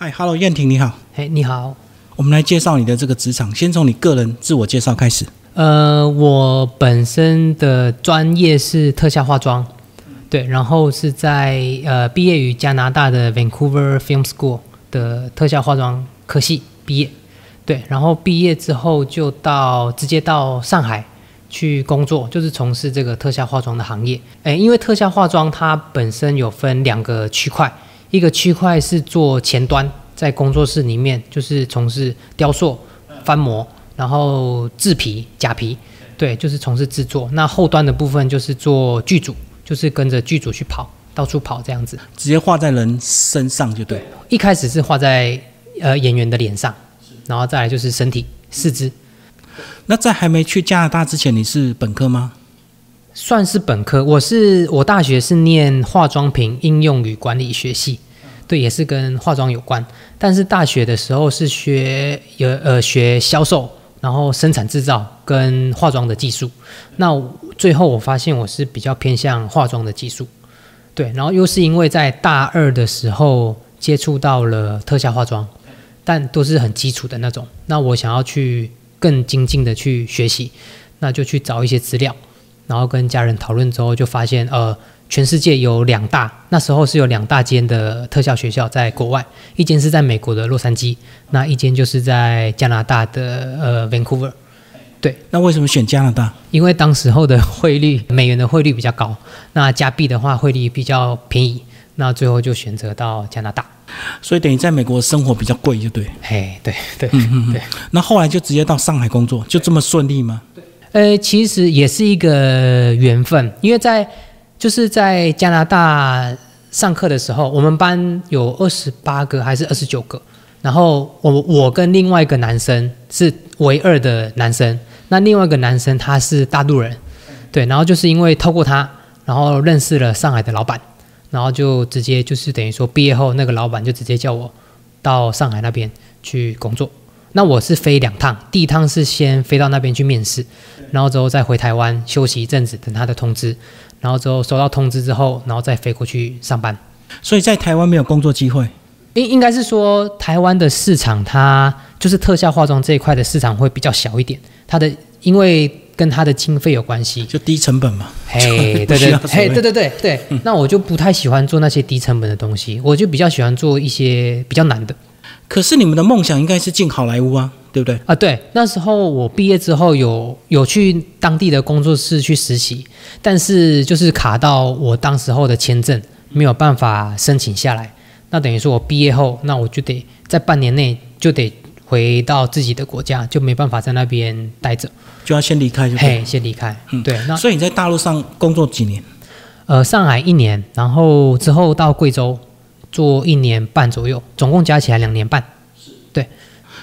嗨，Hello，燕婷，你好。嘿，你好。我们来介绍你的这个职场，先从你个人自我介绍开始。呃，我本身的专业是特效化妆，对，然后是在呃毕业于加拿大的 Vancouver Film School 的特效化妆科系毕业，对，然后毕业之后就到直接到上海去工作，就是从事这个特效化妆的行业。诶，因为特效化妆它本身有分两个区块，一个区块是做前端，在工作室里面就是从事雕塑、翻模。然后制皮、假皮，对，就是从事制作。那后端的部分就是做剧组，就是跟着剧组去跑，到处跑这样子。直接画在人身上就对。一开始是画在呃演员的脸上，然后再来就是身体、四肢。那在还没去加拿大之前，你是本科吗？算是本科。我是我大学是念化妆品应用与管理学系，对，也是跟化妆有关。但是大学的时候是学有呃学销售。然后生产制造跟化妆的技术，那最后我发现我是比较偏向化妆的技术，对，然后又是因为在大二的时候接触到了特效化妆，但都是很基础的那种，那我想要去更精进的去学习，那就去找一些资料，然后跟家人讨论之后就发现，呃。全世界有两大，那时候是有两大间的特效学校在国外，一间是在美国的洛杉矶，那一间就是在加拿大的呃 Vancouver。对，那为什么选加拿大？因为当时候的汇率，美元的汇率比较高，那加币的话汇率比较便宜，那最后就选择到加拿大。所以等于在美国生活比较贵，就对。嘿，对对，对。那后来就直接到上海工作，就这么顺利吗？对，呃，其实也是一个缘分，因为在就是在加拿大上课的时候，我们班有二十八个还是二十九个，然后我我跟另外一个男生是唯二的男生，那另外一个男生他是大陆人，对，然后就是因为透过他，然后认识了上海的老板，然后就直接就是等于说毕业后那个老板就直接叫我到上海那边去工作，那我是飞两趟，第一趟是先飞到那边去面试，然后之后再回台湾休息一阵子，等他的通知。然后之后收到通知之后，然后再飞过去上班。所以在台湾没有工作机会。应应该是说台湾的市场，它就是特效化妆这一块的市场会比较小一点。它的因为跟它的经费有关系，就低成本嘛。嘿，对对，嘿，对对对对。那我就不太喜欢做那些低成本的东西，我就比较喜欢做一些比较难的。可是你们的梦想应该是进好莱坞啊。对不对啊？对，那时候我毕业之后有有去当地的工作室去实习，但是就是卡到我当时候的签证没有办法申请下来。那等于说我毕业后，那我就得在半年内就得回到自己的国家，就没办法在那边待着，就要先离开，就嘿，先离开。嗯，对。那所以你在大陆上工作几年？呃，上海一年，然后之后到贵州做一年半左右，总共加起来两年半。对。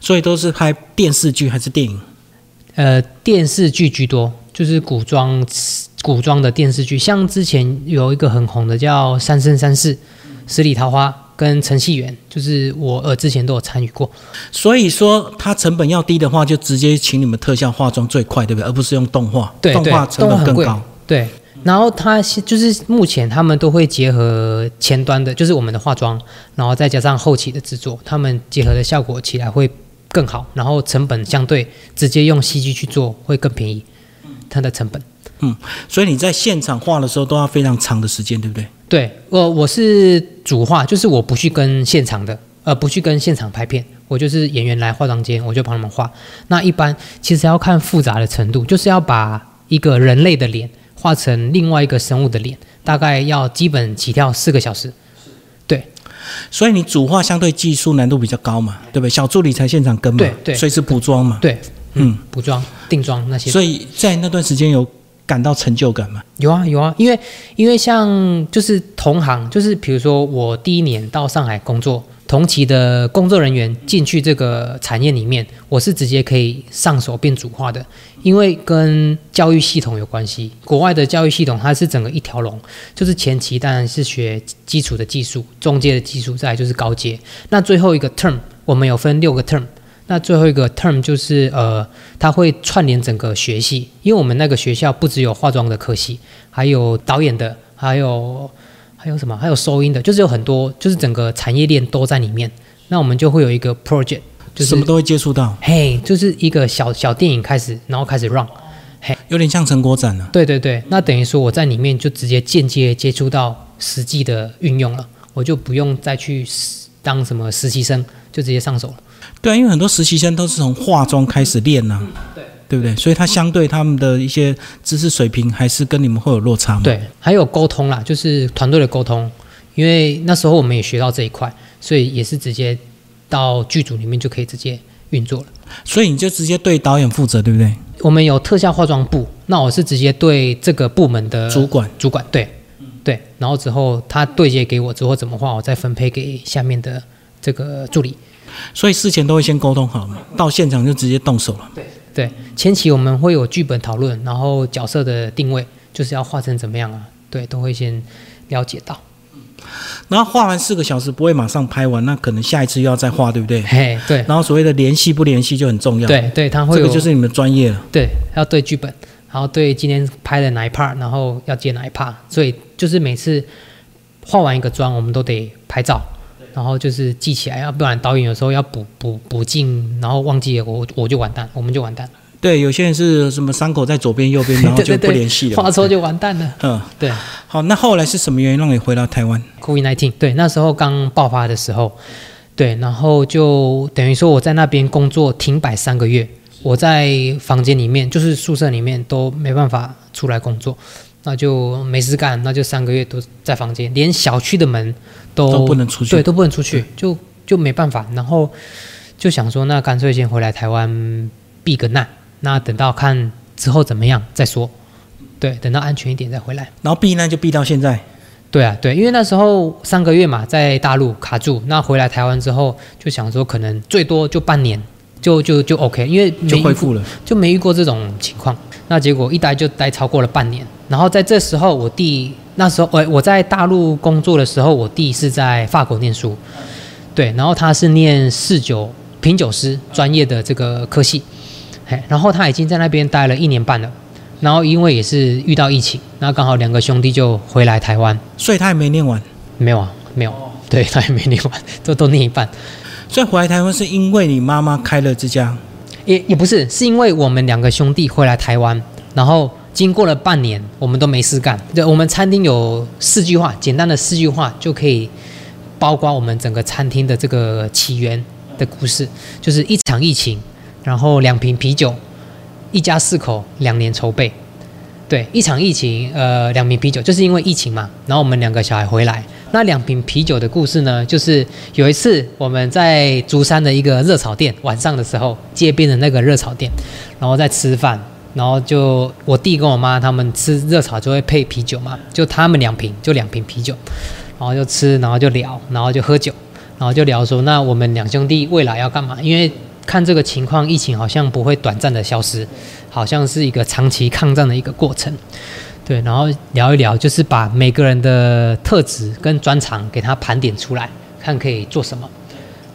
所以都是拍电视剧还是电影？呃，电视剧居多，就是古装古装的电视剧。像之前有一个很红的叫《三生三世十里桃花》，跟陈戏元，就是我呃之前都有参与过。所以说，它成本要低的话，就直接请你们特效化妆最快，对不对？而不是用动画，动画成本更高。对。然后它就是目前他们都会结合前端的，就是我们的化妆，然后再加上后期的制作，他们结合的效果起来会。更好，然后成本相对直接用 CG 去做会更便宜，它的成本。嗯，所以你在现场画的时候都要非常长的时间，对不对？对，我我是主画，就是我不去跟现场的，呃，不去跟现场拍片，我就是演员来化妆间，我就帮他们画。那一般其实要看复杂的程度，就是要把一个人类的脸画成另外一个生物的脸，大概要基本起跳四个小时。对所以你主画相对技术难度比较高嘛，对不对？小助理才现场跟嘛，对对，所以是补妆嘛，对，嗯，补妆、定妆那些。所以在那段时间有感到成就感吗？有啊有啊，因为因为像就是同行，就是比如说我第一年到上海工作。同期的工作人员进去这个产业里面，我是直接可以上手变主化的，因为跟教育系统有关系。国外的教育系统它是整个一条龙，就是前期当然是学基础的技术，中阶的技术，再就是高阶。那最后一个 term 我们有分六个 term，那最后一个 term 就是呃，它会串联整个学系，因为我们那个学校不只有化妆的科系，还有导演的，还有。还有什么？还有收音的，就是有很多，就是整个产业链都在里面。那我们就会有一个 project，就是什么都会接触到。嘿，就是一个小小电影开始，然后开始 run，嘿，有点像成果展了。对对对，那等于说我在里面就直接间接接触到实际的运用了，我就不用再去当什么实习生，就直接上手了。对啊，因为很多实习生都是从化妆开始练呐，对对不对？所以他相对他们的一些知识水平还是跟你们会有落差嘛。对，还有沟通啦，就是团队的沟通，因为那时候我们也学到这一块，所以也是直接到剧组里面就可以直接运作了。所以你就直接对导演负责，对不对？我们有特效化妆部，那我是直接对这个部门的主管，主管对，对，然后之后他对接给我之后怎么画，我再分配给下面的这个助理。所以事前都会先沟通好嘛，到现场就直接动手了。对对，前期我们会有剧本讨论，然后角色的定位就是要画成怎么样啊？对，都会先了解到。然后画完四个小时不会马上拍完，那可能下一次又要再画，对不对？嘿，对。然后所谓的联系不联系就很重要。对对，他会这个就是你们专业了。对，要对剧本，然后对今天拍的哪一 part，然后要接哪一 part，所以就是每次画完一个妆，我们都得拍照。然后就是记起来，要不然导演有时候要补补补镜，然后忘记了，我我就完蛋，我们就完蛋了。对，有些人是什么伤口在左边 右边，然后就不联系了，画错就完蛋了。嗯，对。好，那后来是什么原因让你回到台湾？COVID-19，对，那时候刚爆发的时候，对，然后就等于说我在那边工作停摆三个月，我在房间里面，就是宿舍里面都没办法出来工作。那就没事干，那就三个月都在房间，连小区的门都不能出去，对，都不能出去，就就没办法。然后就想说，那干脆先回来台湾避个难，那等到看之后怎么样再说。对，等到安全一点再回来。然后避难就避到现在。对啊，对，因为那时候三个月嘛，在大陆卡住，那回来台湾之后就想说，可能最多就半年，就就就 OK，因为就恢复了，就没遇过这种情况。那结果一待就待超过了半年。然后在这时候，我弟那时候我我在大陆工作的时候，我弟是在法国念书，对，然后他是念侍酒品酒师专业的这个科系，嘿，然后他已经在那边待了一年半了，然后因为也是遇到疫情，那刚好两个兄弟就回来台湾，所以他也没念完，没有啊，没有，对他也没念完，都都念一半，所以回来台湾是因为你妈妈开了这家，也也不是，是因为我们两个兄弟回来台湾，然后。经过了半年，我们都没事干。对，我们餐厅有四句话，简单的四句话就可以包括我们整个餐厅的这个起源的故事，就是一场疫情，然后两瓶啤酒，一家四口两年筹备。对，一场疫情，呃，两瓶啤酒，就是因为疫情嘛。然后我们两个小孩回来，那两瓶啤酒的故事呢，就是有一次我们在竹山的一个热炒店，晚上的时候，街边的那个热炒店，然后在吃饭。然后就我弟跟我妈他们吃热炒就会配啤酒嘛，就他们两瓶，就两瓶啤酒，然后就吃，然后就聊，然后就喝酒，然后就聊说，那我们两兄弟未来要干嘛？因为看这个情况，疫情好像不会短暂的消失，好像是一个长期抗战的一个过程。对，然后聊一聊，就是把每个人的特质跟专长给他盘点出来，看可以做什么。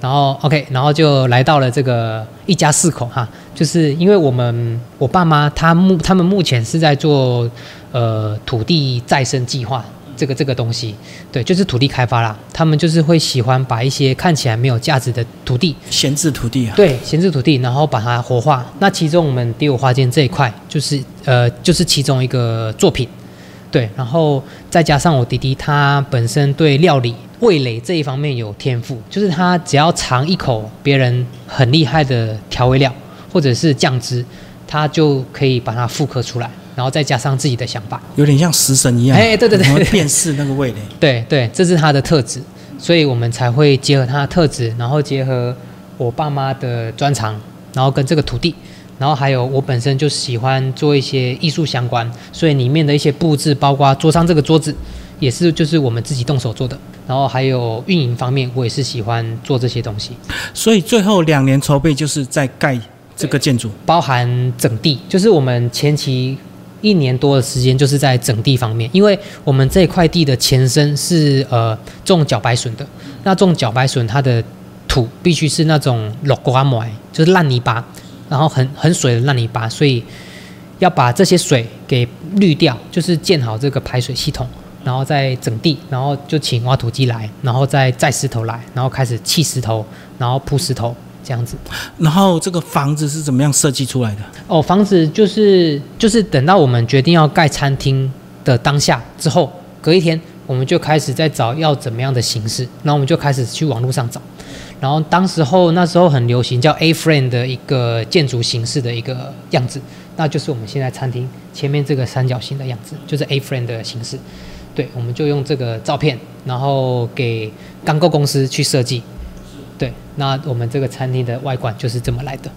然后 OK，然后就来到了这个一家四口哈，就是因为我们我爸妈他目他们目前是在做呃土地再生计划这个这个东西，对，就是土地开发啦。他们就是会喜欢把一些看起来没有价值的土地闲置土地啊，对，闲置土地，然后把它活化。那其中我们第五花间这一块就是呃就是其中一个作品，对，然后再加上我弟弟他本身对料理。味蕾这一方面有天赋，就是他只要尝一口别人很厉害的调味料或者是酱汁，他就可以把它复刻出来，然后再加上自己的想法，有点像食神一样。哎，对对对，辨识那个味蕾。对对，这是他的特质，所以我们才会结合他的特质，然后结合我爸妈的专长，然后跟这个土地，然后还有我本身就喜欢做一些艺术相关，所以里面的一些布置，包括桌上这个桌子。也是，就是我们自己动手做的，然后还有运营方面，我也是喜欢做这些东西。所以最后两年筹备就是在盖这个建筑，包含整地，就是我们前期一年多的时间就是在整地方面，因为我们这块地的前身是呃种茭白笋的，那种茭白笋它的土必须是那种落瓜埋，就是烂泥巴，然后很很水的烂泥巴，所以要把这些水给滤掉，就是建好这个排水系统。然后再整地，然后就请挖土机来，然后再载石头来，然后开始砌石头，然后铺石头这样子。然后这个房子是怎么样设计出来的？哦，房子就是就是等到我们决定要盖餐厅的当下之后，隔一天我们就开始在找要怎么样的形式，然后我们就开始去网络上找。然后当时候那时候很流行叫 A frame 的一个建筑形式的一个样子，那就是我们现在餐厅前面这个三角形的样子，就是 A frame 的形式。对，我们就用这个照片，然后给钢构公司去设计。对，那我们这个餐厅的外观就是这么来的。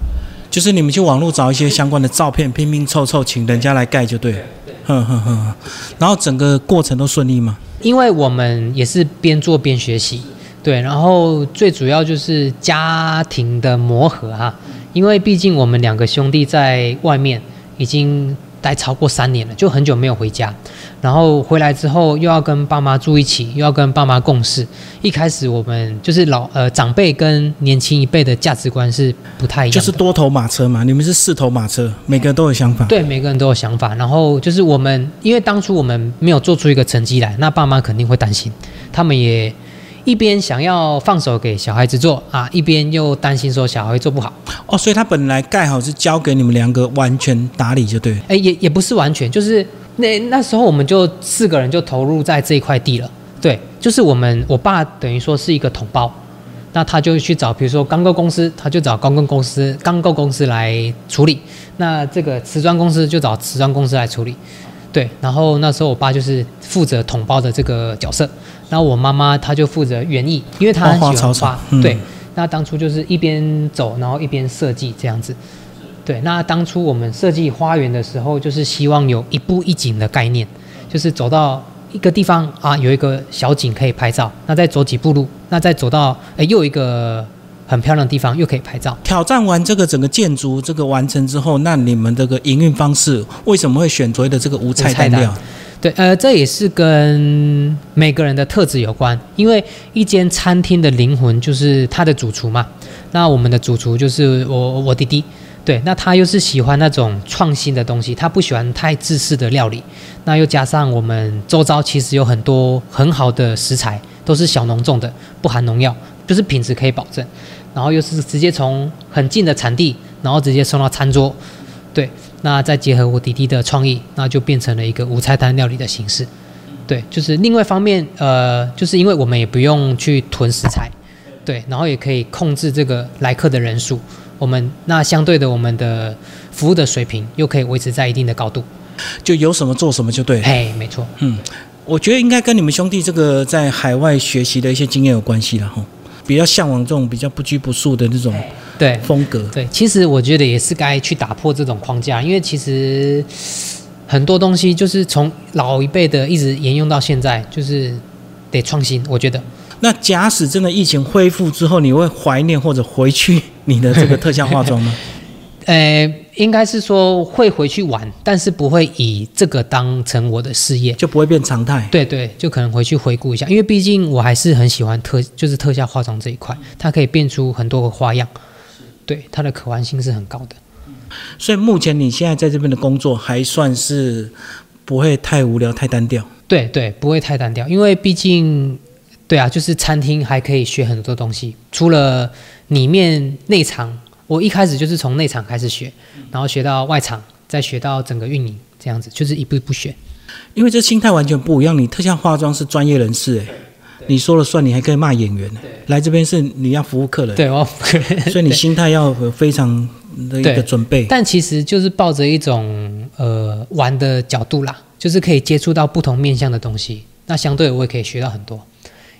就是你们去网络找一些相关的照片，拼拼凑凑，请人家来盖就对。哼哼哼。然后整个过程都顺利吗？因为我们也是边做边学习。对，然后最主要就是家庭的磨合哈，因为毕竟我们两个兄弟在外面已经待超过三年了，就很久没有回家，然后回来之后又要跟爸妈住一起，又要跟爸妈共事。一开始我们就是老呃长辈跟年轻一辈的价值观是不太一样，就是多头马车嘛，你们是四头马车，每个人都有想法。对，每个人都有想法。然后就是我们，因为当初我们没有做出一个成绩来，那爸妈肯定会担心，他们也。一边想要放手给小孩子做啊，一边又担心说小孩做不好哦，所以他本来盖好是交给你们两个完全打理就对。哎，也也不是完全，就是那那时候我们就四个人就投入在这一块地了。对，就是我们我爸等于说是一个统包，那他就去找，比如说钢构公司，他就找钢构公司钢构公司来处理。那这个瓷砖公司就找瓷砖公司来处理。对，然后那时候我爸就是负责统包的这个角色。然后我妈妈她就负责园艺，因为她很喜欢花。对，那当初就是一边走，然后一边设计这样子。对，那当初我们设计花园的时候，就是希望有一步一景的概念，就是走到一个地方啊，有一个小景可以拍照，那再走几步路，那再走到哎又一个很漂亮的地方，又可以拍照。挑战完这个整个建筑这个完成之后，那你们这个营运方式为什么会选择的这个无菜单料？对，呃，这也是跟每个人的特质有关，因为一间餐厅的灵魂就是他的主厨嘛。那我们的主厨就是我，我弟弟。对，那他又是喜欢那种创新的东西，他不喜欢太自私的料理。那又加上我们周遭其实有很多很好的食材，都是小农种的，不含农药，就是品质可以保证。然后又是直接从很近的产地，然后直接送到餐桌。对。那再结合我弟弟的创意，那就变成了一个无菜单料理的形式。对，就是另外一方面，呃，就是因为我们也不用去囤食材，对，然后也可以控制这个来客的人数。我们那相对的，我们的服务的水平又可以维持在一定的高度，就有什么做什么就对了。哎，没错。嗯，我觉得应该跟你们兄弟这个在海外学习的一些经验有关系了哈。比较向往这种比较不拘不束的那种。对风格，对，其实我觉得也是该去打破这种框架，因为其实很多东西就是从老一辈的一直沿用到现在，就是得创新。我觉得，那假使真的疫情恢复之后，你会怀念或者回去你的这个特效化妆吗？呃，应该是说会回去玩，但是不会以这个当成我的事业，就不会变常态。对对，就可能回去回顾一下，因为毕竟我还是很喜欢特，就是特效化妆这一块，它可以变出很多个花样。对它的可玩性是很高的，所以目前你现在在这边的工作还算是不会太无聊、太单调。对对，不会太单调，因为毕竟，对啊，就是餐厅还可以学很多东西，除了里面内场，我一开始就是从内场开始学，然后学到外场，再学到整个运营，这样子就是一步一步学。因为这心态完全不一样，你特效化妆是专业人士，哎。你说了算，你还可以骂演员。来这边是你要服务客人。对，我要服务客人。所以你心态要非常的一个准备。但其实就是抱着一种呃玩的角度啦，就是可以接触到不同面向的东西。那相对我也可以学到很多。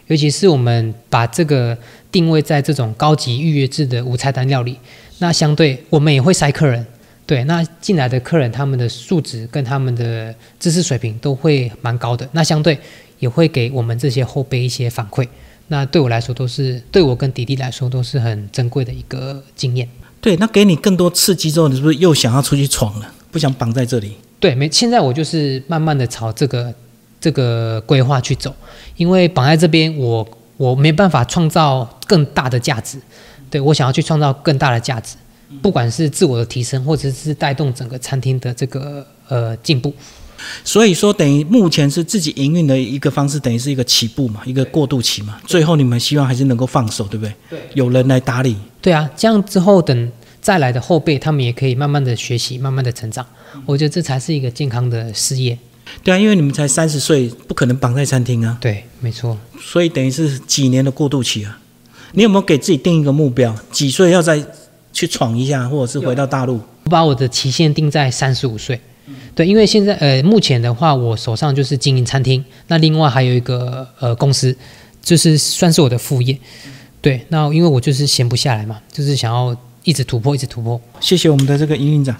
尤其是我们把这个定位在这种高级预约制的无菜单料理，那相对我们也会筛客人。对，那进来的客人他们的素质跟他们的知识水平都会蛮高的。那相对。也会给我们这些后辈一些反馈，那对我来说都是对我跟迪迪来说都是很珍贵的一个经验。对，那给你更多刺激之后，你是不是又想要出去闯了？不想绑在这里？对，没。现在我就是慢慢的朝这个这个规划去走，因为绑在这边，我我没办法创造更大的价值。对我想要去创造更大的价值，不管是自我的提升，或者是带动整个餐厅的这个呃进步。所以说，等于目前是自己营运的一个方式，等于是一个起步嘛，一个过渡期嘛。最后你们希望还是能够放手，对不对？对，有人来打理。对啊，这样之后等再来的后辈，他们也可以慢慢的学习，慢慢的成长。我觉得这才是一个健康的事业。对啊，因为你们才三十岁，不可能绑在餐厅啊。对，没错。所以等于是几年的过渡期啊。你有没有给自己定一个目标？几岁要再去闯一下，或者是回到大陆？我把我的期限定在三十五岁。对，因为现在呃，目前的话，我手上就是经营餐厅，那另外还有一个呃公司，就是算是我的副业。对，那因为我就是闲不下来嘛，就是想要一直突破，一直突破。谢谢我们的这个营运长。